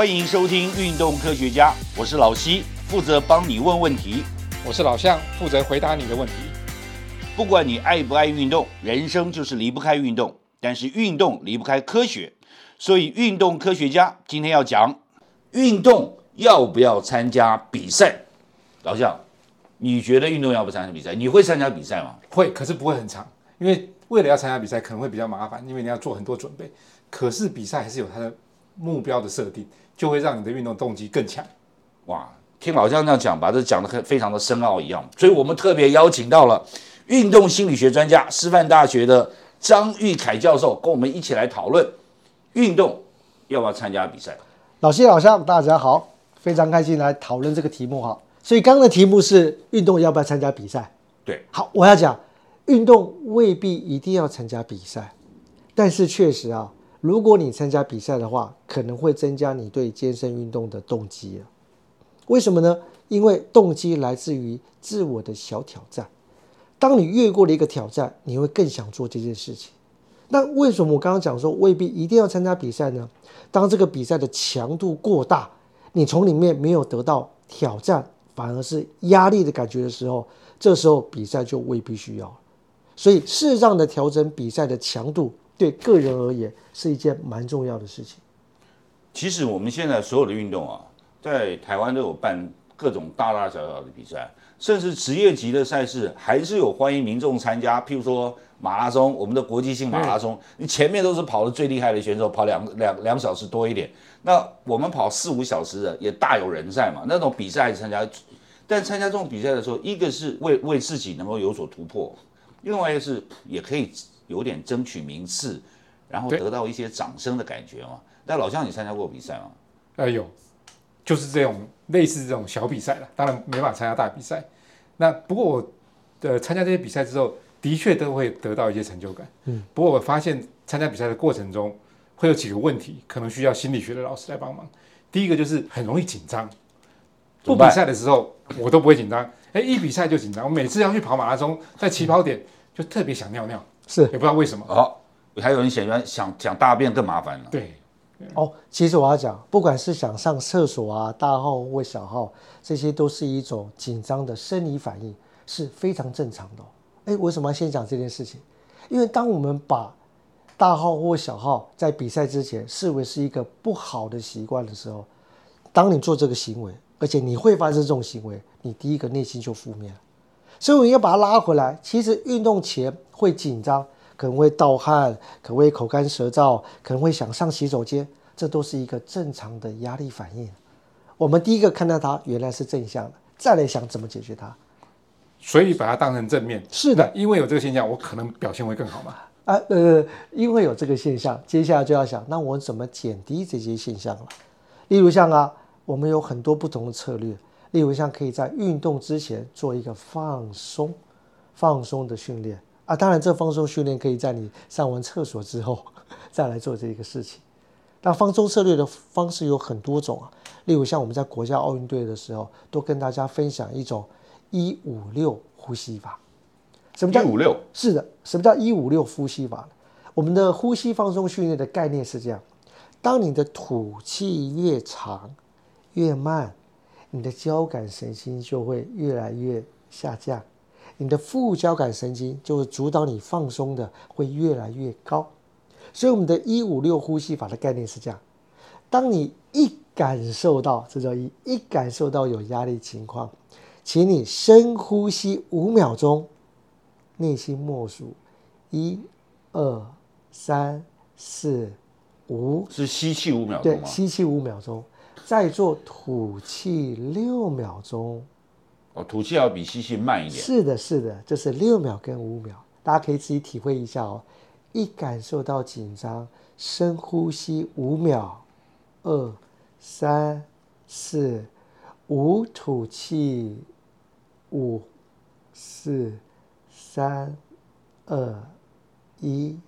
欢迎收听《运动科学家》，我是老西，负责帮你问问题。我是老向，负责回答你的问题。不管你爱不爱运动，人生就是离不开运动。但是运动离不开科学，所以运动科学家今天要讲运动要不要参加比赛。老向，你觉得运动要不参加比赛？你会参加比赛吗？会，可是不会很长，因为为了要参加比赛可能会比较麻烦，因为你要做很多准备。可是比赛还是有它的目标的设定，就会让你的运动动机更强。哇，听老向这样讲，把这讲的非常的深奥一样。所以我们特别邀请到了运动心理学专家，师范大学的。张玉凯教授跟我们一起来讨论运动要不要参加比赛。老谢老乡，大家好，非常开心来讨论这个题目哈。所以刚刚的题目是运动要不要参加比赛？对，好，我要讲运动未必一定要参加比赛，但是确实啊，如果你参加比赛的话，可能会增加你对健身运动的动机啊。为什么呢？因为动机来自于自我的小挑战。当你越过了一个挑战，你会更想做这件事情。那为什么我刚刚讲说未必一定要参加比赛呢？当这个比赛的强度过大，你从里面没有得到挑战，反而是压力的感觉的时候，这时候比赛就未必需要。所以适当的调整比赛的强度，对个人而言是一件蛮重要的事情。其实我们现在所有的运动啊，在台湾都有办各种大大小小的比赛。甚至职业级的赛事还是有欢迎民众参加，譬如说马拉松，我们的国际性马拉松，你前面都是跑的最厉害的选手，跑两两两小时多一点。那我们跑四五小时的也大有人在嘛，那种比赛参加。但参加这种比赛的时候，一个是为为自己能够有所突破，另外一个是也可以有点争取名次，然后得到一些掌声的感觉嘛。那老乡，你参加过比赛吗？哎，有。就是这种类似这种小比赛了，当然没法参加大比赛。那不过我呃参加这些比赛之后，的确都会得到一些成就感。嗯，不过我发现参加比赛的过程中会有几个问题，可能需要心理学的老师来帮忙。第一个就是很容易紧张，不比赛的时候我都不会紧张，哎，一比赛就紧张。我每次要去跑马拉松，在起跑点就特别想尿尿，是也不知道为什么。哦，还有人喜欢想想大便更麻烦了。对。哦，其实我要讲，不管是想上厕所啊，大号或小号，这些都是一种紧张的生理反应，是非常正常的。哎，为什么要先讲这件事情？因为当我们把大号或小号在比赛之前视为是一个不好的习惯的时候，当你做这个行为，而且你会发生这种行为，你第一个内心就负面了。所以我们要把它拉回来。其实运动前会紧张。可能会盗汗，可能会口干舌燥，可能会想上洗手间，这都是一个正常的压力反应。我们第一个看到它原来是正向的，再来想怎么解决它，所以把它当成正面。是的，因为有这个现象，我可能表现会更好嘛。啊，呃，因为有这个现象，接下来就要想，那我怎么减低这些现象了？例如像啊，我们有很多不同的策略，例如像可以在运动之前做一个放松、放松的训练。啊，当然，这放松训练可以在你上完厕所之后再来做这个事情。那放松策略的方式有很多种啊，例如像我们在国家奥运队的时候，都跟大家分享一种一五六呼吸法。什么叫一五六？是的，什么叫一五六呼吸法？我们的呼吸放松训练的概念是这样：当你的吐气越长、越慢，你的交感神经就会越来越下降。你的副交感神经就会主导你放松的会越来越高，所以我们的一五六呼吸法的概念是这样：当你一感受到这叫一一感受到有压力情况，请你深呼吸五秒钟，内心默数一、二、三、四、五，是吸气五秒钟对，吸气五秒钟，再做吐气六秒钟。哦，吐气要比吸气慢一点。是的，是的，就是六秒跟五秒，大家可以自己体会一下哦。一感受到紧张，深呼吸五秒，二、三、四、五，吐气，五、四、三、二、一。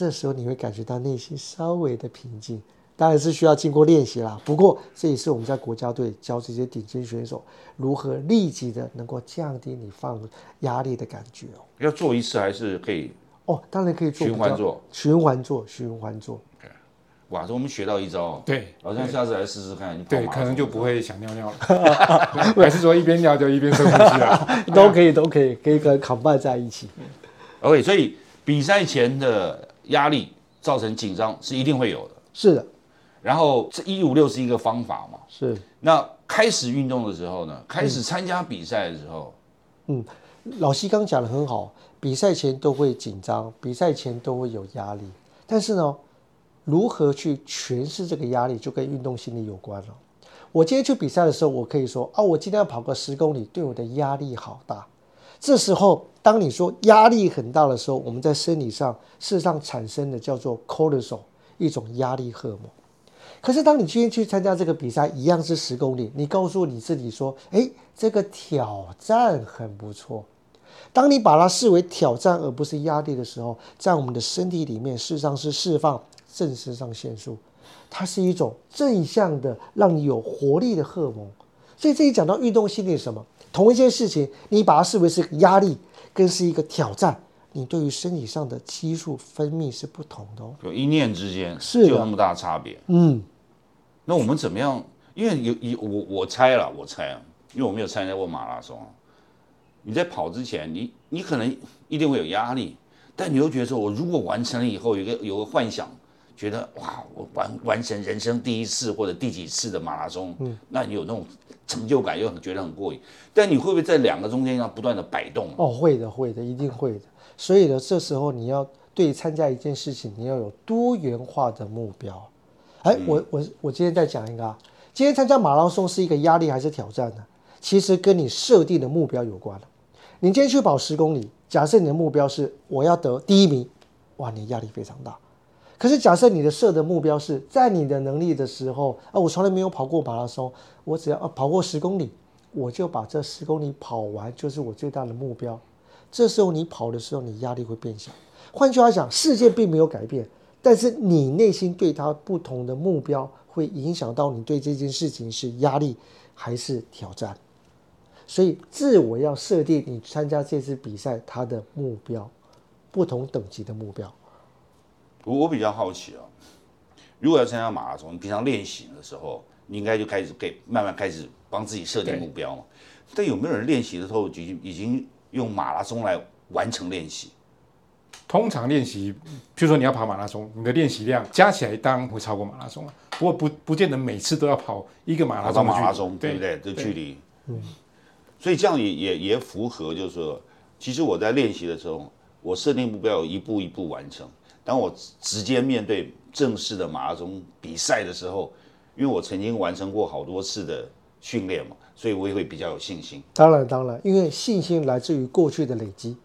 这时候你会感觉到内心稍微的平静。当然是需要经过练习啦。不过这也是我们在国家队教这些顶尖选手如何立即的能够降低你放压力的感觉哦。要做一次还是可以？哦，当然可以做循环做，循环做，循环做。哇，这我们学到一招哦，对好像下次来试试看。你对，马拉松可能就不会想尿尿了，对 还是说一边尿就一边深呼吸啊？都可以，都可以，可以跟扛办在一起。OK，所以比赛前的压力造成紧张是一定会有的。是的，然后这一五六是一个方法嘛，是。那开始运动的时候呢，开始参加比赛的时候，嗯老西刚讲的很好，比赛前都会紧张，比赛前都会有压力，但是呢，如何去诠释这个压力，就跟运动心理有关了。我今天去比赛的时候，我可以说啊，我今天要跑个十公里，对我的压力好大。这时候，当你说压力很大的时候，我们在生理上事实上产生的叫做 cortisol，一种压力荷尔蒙。可是当你今天去参加这个比赛，一样是十公里，你告诉你自己说，哎，这个挑战很不错。当你把它视为挑战而不是压力的时候，在我们的身体里面，事实上是释放正肾上腺素，它是一种正向的，让你有活力的荷尔蒙。所以这里讲到运动心理什么？同一件事情，你把它视为是压力，跟是一个挑战，你对于身体上的激素分泌是不同的哦。有一念之间是就有那么大差别。嗯，那我们怎么样？因为有有我我猜了，我猜啊，因为我没有参加过马拉松啊。你在跑之前，你你可能一定会有压力，但你又觉得说，我如果完成了以后，有个有个幻想，觉得哇，我完完成人生第一次或者第几次的马拉松，嗯，那你有那种成就感，又很觉得很过瘾。但你会不会在两个中间要不断的摆动？哦，会的，会的，一定会的。所以呢，这时候你要对参加一件事情，你要有多元化的目标。哎，我我我今天再讲一个啊，今天参加马拉松是一个压力还是挑战呢？其实跟你设定的目标有关。你今天去跑十公里，假设你的目标是我要得第一名，哇，你压力非常大。可是假设你的设的目标是在你的能力的时候，啊，我从来没有跑过马拉松，我只要啊跑过十公里，我就把这十公里跑完，就是我最大的目标。这时候你跑的时候，你压力会变小。换句话讲，世界并没有改变，但是你内心对它不同的目标，会影响到你对这件事情是压力还是挑战。所以，自我要设定你参加这次比赛它的目标，不同等级的目标。我我比较好奇啊，如果要参加马拉松，你平常练习的时候，你应该就开始给慢慢开始帮自己设定目标嘛。但有没有人练习的时候已经已经用马拉松来完成练习？通常练习，譬如说你要跑马拉松，你的练习量加起来当然会超过马拉松了。不过不不见得每次都要跑一个马拉松马拉松，对不对？这距离，嗯，所以这样也也也符合，就是说，其实我在练习的时候，我设定目标有一步一步完成。当我直接面对正式的马拉松比赛的时候，因为我曾经完成过好多次的训练嘛，所以我也会比较有信心。当然，当然，因为信心来自于过去的累积。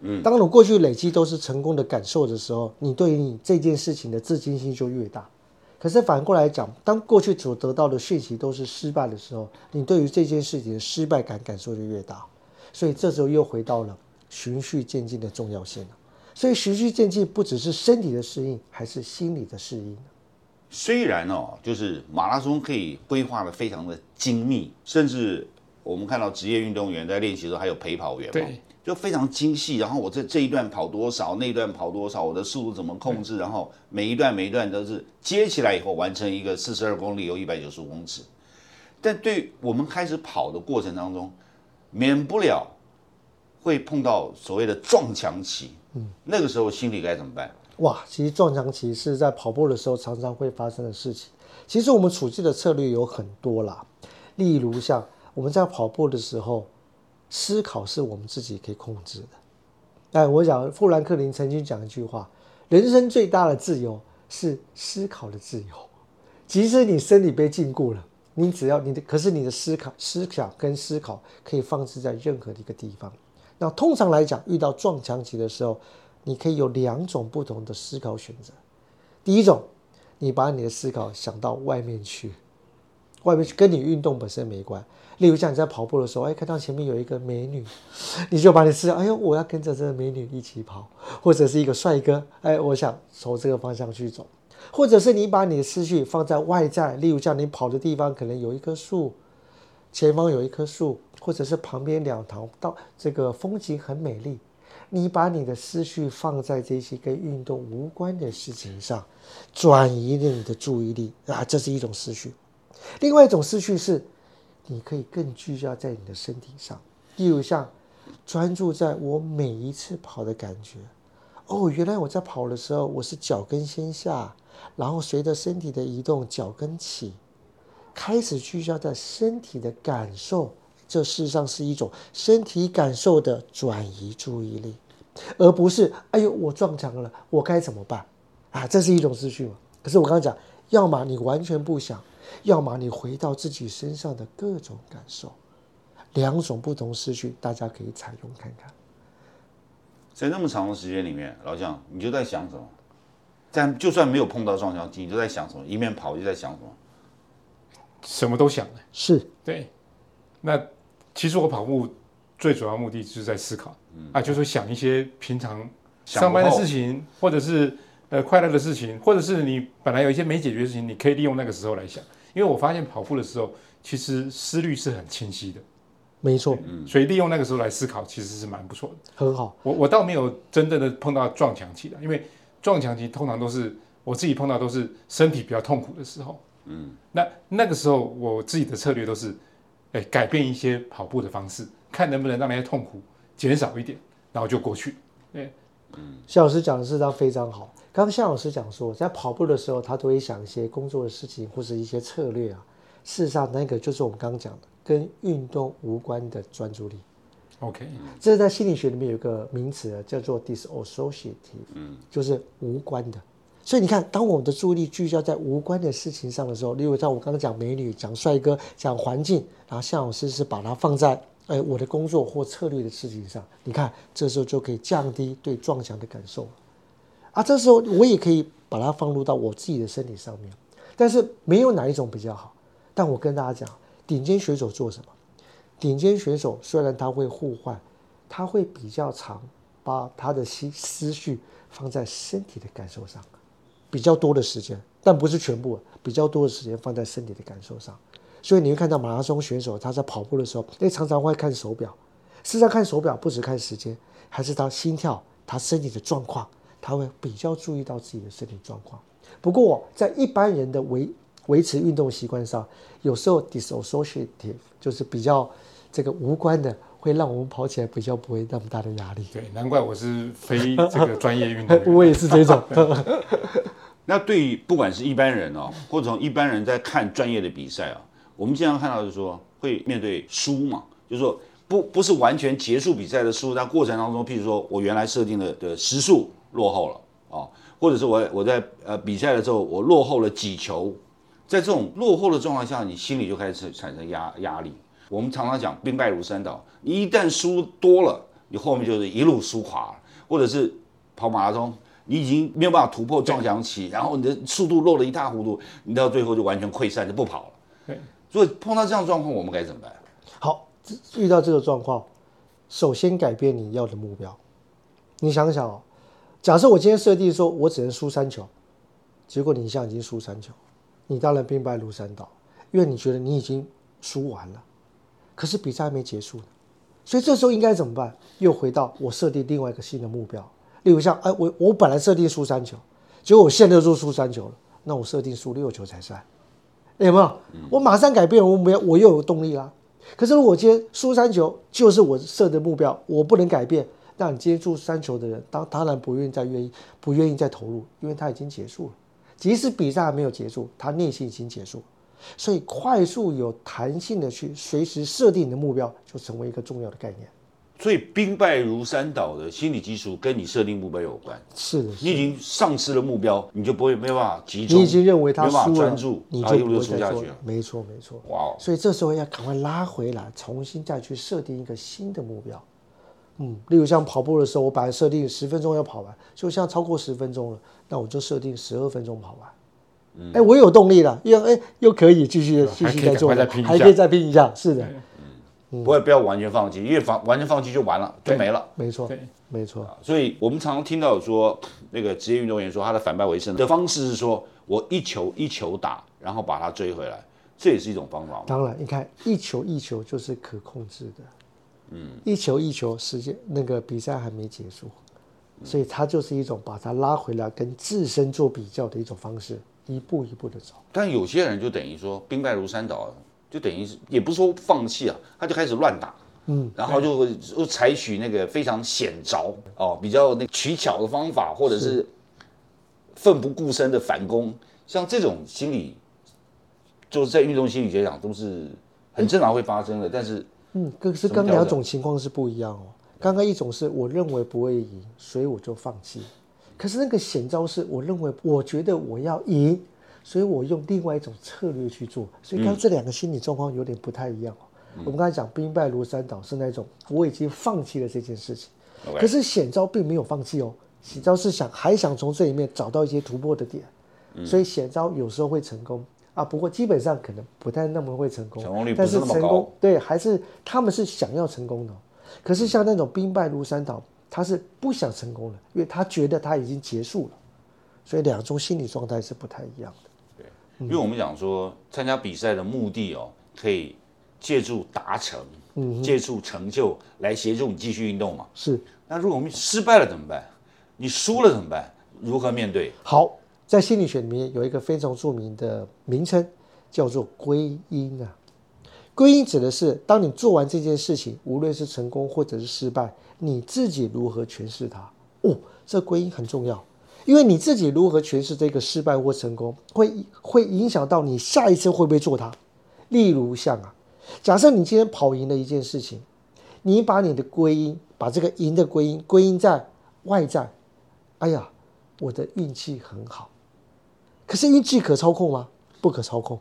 嗯，当你过去累积都是成功的感受的时候，你对于你这件事情的自信心就越大。可是反过来讲，当过去所得到的讯息都是失败的时候，你对于这件事情的失败感感受就越大。所以这时候又回到了循序渐进的重要性了。所以循序渐进不只是身体的适应，还是心理的适应。虽然哦，就是马拉松可以规划的非常的精密，甚至我们看到职业运动员在练习的时候还有陪跑员嘛，就非常精细。然后我这这一段跑多少，那一段跑多少，我的速度怎么控制，然后每一段每一段都是接起来以后完成一个四十二公里有一百九十五公尺。但对我们开始跑的过程当中，免不了会碰到所谓的撞墙期，嗯，那个时候心里该怎么办？哇，其实撞墙期是在跑步的时候常常会发生的事情。其实我们处置的策略有很多啦，例如像我们在跑步的时候，思考是我们自己可以控制的。哎，我想富兰克林曾经讲一句话：人生最大的自由是思考的自由。即使你身体被禁锢了，你只要你的，可是你的思考、思想跟思考可以放置在任何的一个地方。那通常来讲，遇到撞墙期的时候，你可以有两种不同的思考选择。第一种，你把你的思考想到外面去，外面去跟你运动本身没关。例如像你在跑步的时候，哎，看到前面有一个美女，你就把你思考，哎呦，我要跟着这个美女一起跑，或者是一个帅哥，哎，我想朝这个方向去走。或者是你把你的思绪放在外在，例如像你跑的地方可能有一棵树，前方有一棵树，或者是旁边两条道，这个风景很美丽。你把你的思绪放在这些跟运动无关的事情上，转移了你的注意力啊，这是一种思绪。另外一种思绪是，你可以更聚焦在你的身体上，例如像专注在我每一次跑的感觉。哦，原来我在跑的时候，我是脚跟先下，然后随着身体的移动，脚跟起，开始聚焦在身体的感受。这事实上是一种身体感受的转移注意力，而不是哎呦我撞墙了，我该怎么办？啊，这是一种思绪嘛。可是我刚刚讲，要么你完全不想，要么你回到自己身上的各种感受，两种不同思绪，大家可以采用看看。在那么长的时间里面，老蒋你就在想什么？但就算没有碰到撞墙机，你就在想什么？一面跑就在想什么？什么都想的，是对。那其实我跑步最主要目的就是在思考，啊，就是想一些平常上班的事情，或者是呃快乐的事情，或者是你本来有一些没解决的事情，你可以利用那个时候来想。因为我发现跑步的时候，其实思虑是很清晰的，没错，嗯所以利用那个时候来思考，其实是蛮不错的。很好。我我倒没有真正的碰到撞墙期的，因为撞墙期通常都是我自己碰到都是身体比较痛苦的时候。嗯，那那个时候我自己的策略都是。哎，改变一些跑步的方式，看能不能让那些痛苦减少一点，然后就过去。对，嗯，夏老师讲的是他非常好。刚刚夏老师讲说，在跑步的时候，他都会想一些工作的事情或者一些策略啊。事实上，那个就是我们刚刚讲的跟运动无关的专注力。OK，这是在心理学里面有一个名词叫做 disassociative，嗯，就是无关的。所以你看，当我们的注意力聚焦在无关的事情上的时候，例如像我刚刚讲美女、讲帅哥、讲环境，然后向老师是把它放在呃我的工作或策略的事情上，你看这时候就可以降低对撞墙的感受啊，这时候我也可以把它放入到我自己的身体上面，但是没有哪一种比较好。但我跟大家讲，顶尖选手做什么？顶尖选手虽然他会互换，他会比较长，把他的思思绪放在身体的感受上。比较多的时间，但不是全部，比较多的时间放在身体的感受上。所以你会看到马拉松选手他在跑步的时候，哎，常常会看手表。事实上，看手表不只看时间，还是他心跳、他身体的状况，他会比较注意到自己的身体状况。不过，在一般人的维维持运动习惯上，有时候 dissociative 就是比较这个无关的，会让我们跑起来比较不会那么大的压力。对，难怪我是非这个专业运动员，我也是这种。那对于不管是一般人哦，或者从一般人在看专业的比赛啊，我们经常看到是说会面对输嘛，就是说不不是完全结束比赛的输，但过程当中，譬如说我原来设定的的时速落后了哦，或者是我我在呃比赛的时候我落后了几球，在这种落后的状况下，你心里就开始产生压压力。我们常常讲兵败如山倒，你一旦输多了，你后面就是一路输垮，或者是跑马拉松。你已经没有办法突破撞墙期，然后你的速度落得一塌糊涂，你到最后就完全溃散，就不跑了。对，所以碰到这样状况，我们该怎么办？好，遇到这个状况，首先改变你要的目标。你想想哦，假设我今天设定说我只能输三球，结果你现在已经输三球，你当然兵败如山倒，因为你觉得你已经输完了，可是比赛还没结束呢。所以这时候应该怎么办？又回到我设定另外一个新的目标。例如像，哎，我我本来设定输三球，结果我现在就输三球了，那我设定输六球才算，有没有？我马上改变我目标，我又有动力啦。可是如果今天输三球就是我设的目标，我不能改变，那你今天输三球的人，当当然不愿意再愿意不愿意再投入，因为他已经结束了。即使比赛还没有结束，他内心已经结束，所以快速有弹性的去随时设定你的目标，就成为一个重要的概念。所以兵败如山倒的心理基础跟你设定目标有关。是的，你已经丧失了目标，你就不会没有办法集中。你已经认为他输了，专注，你就不会输下去了。没错，没错。哇！所以这时候要赶快拉回来，重新再去设定一个新的目标。嗯，例如像跑步的时候，我本来设定十分钟要跑完，就像超过十分钟了，那我就设定十二分钟跑完。嗯，哎，我有动力了，又哎又可以继续继续再做，还可以再拼一下。是的。不会，不要完全放弃，因为放完全放弃就完了，就没了。没错，没错。所以我们常常听到说，那个职业运动员说他的反败为胜的方式是说，我一球一球打，然后把它追回来，这也是一种方法。当然，你看一球一球就是可控制的，嗯，一球一球，时间那个比赛还没结束，所以它就是一种把它拉回来跟自身做比较的一种方式，一步一步的走。但有些人就等于说兵败如山倒，就等于是也不是说放弃啊，他就开始乱打。嗯，然后就就采取那个非常险招哦，比较那取巧的方法，或者是奋不顾身的反攻，像这种心理，就是在运动心理学上都是很正常会发生的。但是，嗯，可是刚两种情况是不一样哦。刚刚一种是我认为不会赢，所以我就放弃；可是那个险招是我认为我觉得我要赢，所以我用另外一种策略去做。所以刚这两个心理状况有点不太一样哦。我们刚才讲兵败如山倒是那种我已经放弃了这件事情，可是险招并没有放弃哦，险招是想还想从这里面找到一些突破的点，所以险招有时候会成功。啊，不过基本上可能不太那么会成功，成功率但是成功对还是他们是想要成功的哦，可是像那种兵败如山倒，他是不想成功的，因为他觉得他已经结束了，所以两种心理状态是不太一样的。对因为我们讲说参加比赛的目的哦，可以借助达成，嗯借助成就来协助你继续运动嘛。是那如果我们失败了怎么办？你输了怎么办？如何面对？好，在心理学里面有一个非常著名的名称，叫做归因啊。归因指的是，当你做完这件事情，无论是成功或者是失败，你自己如何诠释它。哦，这归因很重要，因为你自己如何诠释这个失败或成功，会会影响到你下一次会不会做它。例如像啊，假设你今天跑赢了一件事情，你把你的归因，把这个赢的归因归因在外在，哎呀，我的运气很好。可是运气可操控吗？不可操控。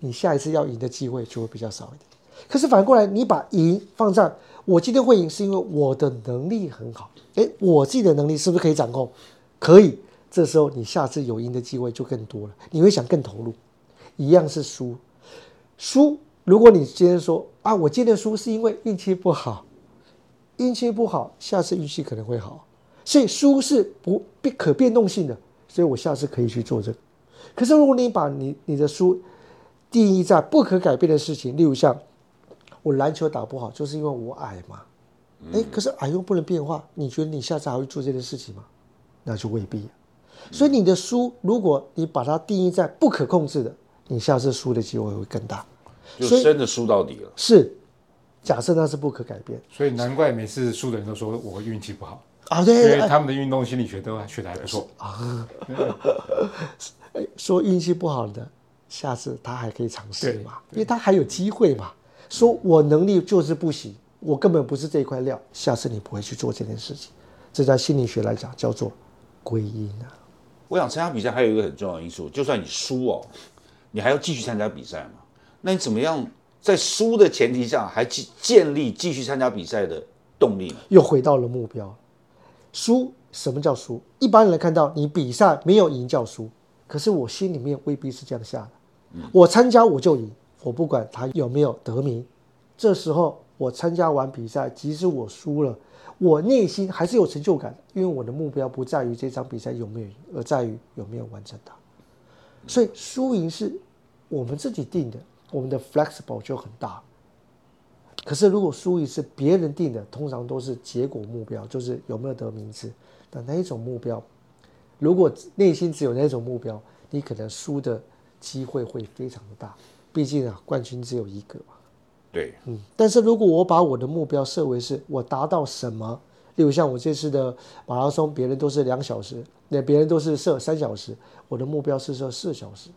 你下一次要赢的机会就会比较少一点。可是反过来，你把赢放在我今天会赢，是因为我的能力很好。诶，我自己的能力是不是可以掌控？可以。这时候你下次有赢的机会就更多了，你会想更投入。一样是输，输。如果你今天说啊，我今天输是因为运气不好，运气不好，下次运气可能会好。所以输是不变可变动性的，所以我下次可以去做这个。可是如果你把你你的输定义在不可改变的事情，例如像我篮球打不好，就是因为我矮嘛。哎，可是矮又不能变化，你觉得你下次还会做这件事情吗？那就未必。所以你的输，如果你把它定义在不可控制的，你下次输的机会会更大。就真的输到底了。是，假设那是不可改变所以难怪每次输的人都说我运气不好，啊，因对，为他们的运动心理学都学的还不错。啊 说运气不好的，下次他还可以尝试嘛，因为他还有机会嘛。说我能力就是不行，我根本不是这块料，下次你不会去做这件事情。这在心理学来讲叫做归因啊。我想参加比赛还有一个很重要的因素，就算你输哦，你还要继续参加比赛嘛？那你怎么样在输的前提下，还建建立继续参加比赛的动力呢？又回到了目标。输什么叫输？一般人看到你比赛没有赢叫输，可是我心里面未必是这样下的。我参加我就赢，我不管他有没有得名。这时候我参加完比赛，即使我输了，我内心还是有成就感，因为我的目标不在于这场比赛有没有赢，而在于有没有完成它。所以输赢是我们自己定的，我们的 flexible 就很大。可是如果输赢是别人定的，通常都是结果目标，就是有没有得名次。那那一种目标，如果内心只有那种目标，你可能输的机会会非常的大。毕竟啊，冠军只有一个嘛。对，嗯，但是如果我把我的目标设为是我达到什么，例如像我这次的马拉松，别人都是两小时，那别人都是设三小时，我的目标是设四小时。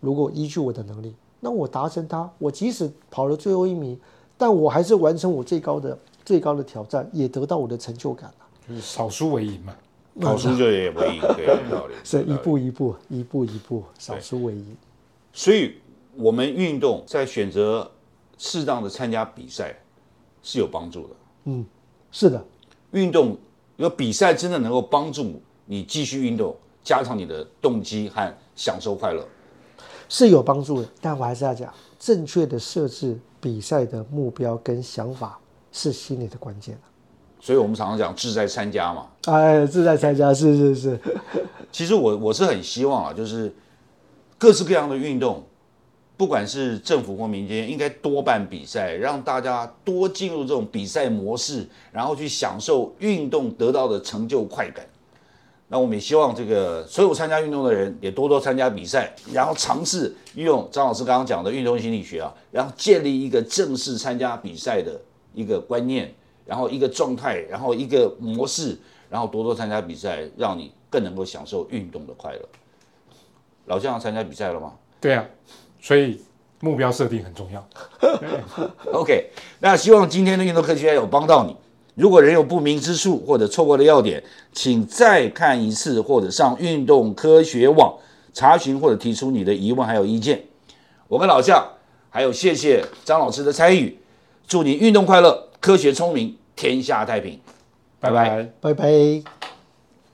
如果依据我的能力，那我达成它，我即使跑了最后一名，但我还是完成我最高的最高的挑战，也得到我的成就感了。就是少输为赢嘛。跑输就也不赢，对，有道理。所以一步一步，一步一步，少输为赢。所以我们运动在选择适当的参加比赛是有帮助的。嗯是的，运动，有比赛真的能够帮助你继续运动，加强你的动机和享受快乐。是有帮助的，但我还是要讲，正确的设置比赛的目标跟想法是心理的关键所以我们常常讲志在参加嘛。哎，志在参加，是是是，其实我我是很希望啊，就是各式各样的运动，不管是政府或民间，应该多办比赛，让大家多进入这种比赛模式，然后去享受运动得到的成就快感。那我们也希望这个所有参加运动的人也多多参加比赛，然后尝试运用张老师刚刚讲的运动心理学啊，然后建立一个正式参加比赛的一个观念，然后一个状态，然后一个模式，然后多多参加比赛，让你更能够享受运动的快乐。老将参加比赛了吗？对啊，所以目标设定很重要。OK，那希望今天的运动科学有帮到你。如果仍有不明之处或者错过的要点，请再看一次，或者上运动科学网查询或者提出你的疑问还有意见。我跟老将还有谢谢张老师的参与，祝你运动快乐，科学聪明，天下太平。拜拜拜拜。